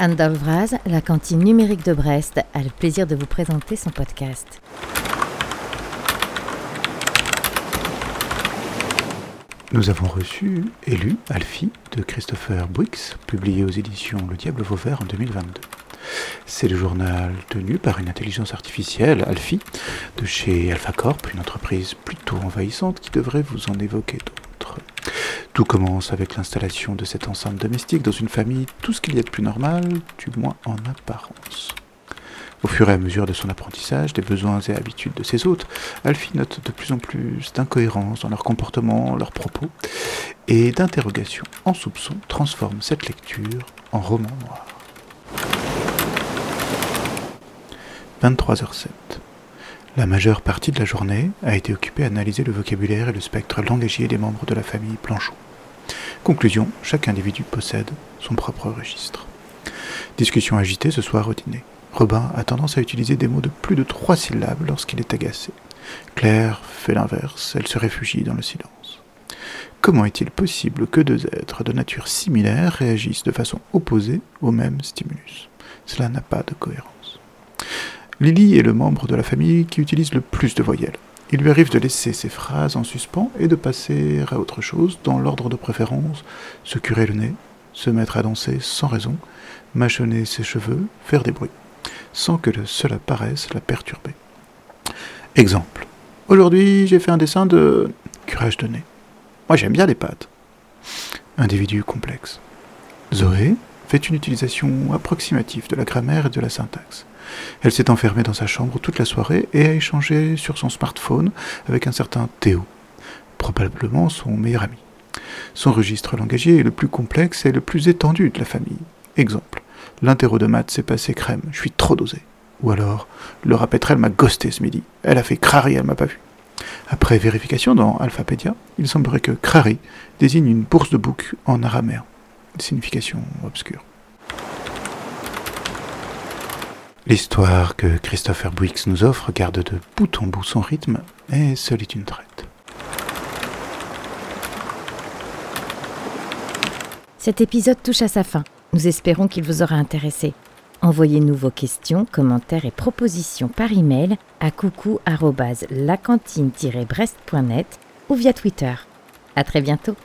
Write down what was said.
Anne la cantine numérique de Brest, a le plaisir de vous présenter son podcast. Nous avons reçu Élu, Alfie, de Christopher Brooks, publié aux éditions Le Diable Vauvert en 2022. C'est le journal tenu par une intelligence artificielle, Alfie, de chez AlphaCorp, une entreprise plutôt envahissante qui devrait vous en évoquer d'autres. Tout commence avec l'installation de cette enceinte domestique dans une famille, tout ce qu'il y a de plus normal, du moins en apparence. Au fur et à mesure de son apprentissage des besoins et habitudes de ses hôtes, Alfie note de plus en plus d'incohérences dans leur comportement, leurs propos, et d'interrogations en soupçon transforme cette lecture en roman noir. 23h07. La majeure partie de la journée a été occupée à analyser le vocabulaire et le spectre langagier des membres de la famille Planchot. Conclusion, chaque individu possède son propre registre. Discussion agitée ce soir au dîner. Robin a tendance à utiliser des mots de plus de trois syllabes lorsqu'il est agacé. Claire fait l'inverse, elle se réfugie dans le silence. Comment est-il possible que deux êtres de nature similaire réagissent de façon opposée au même stimulus? Cela n'a pas de cohérence. Lily est le membre de la famille qui utilise le plus de voyelles. Il lui arrive de laisser ses phrases en suspens et de passer à autre chose, dans l'ordre de préférence, se curer le nez, se mettre à danser sans raison, mâchonner ses cheveux, faire des bruits, sans que cela paraisse la perturber. Exemple. Aujourd'hui, j'ai fait un dessin de curage de nez. Moi, j'aime bien les pâtes. Individu complexe. Zoé fait une utilisation approximative de la grammaire et de la syntaxe. Elle s'est enfermée dans sa chambre toute la soirée et a échangé sur son smartphone avec un certain Théo, probablement son meilleur ami. Son registre langagier est le plus complexe et le plus étendu de la famille. Exemple, l'interro de maths s'est passé crème, je suis trop dosé. Ou alors, Laura Petrel m'a ghosté ce midi, elle a fait crari, elle m'a pas vu. Après vérification dans Alphapédia, il semblerait que crari désigne une bourse de bouc en araméen, signification obscure. L'histoire que Christopher Briggs nous offre garde de bout en bout son rythme, et seule est une traite. Cet épisode touche à sa fin. Nous espérons qu'il vous aura intéressé. Envoyez-nous vos questions, commentaires et propositions par email à coucou@lacantine-brest.net ou via Twitter. À très bientôt.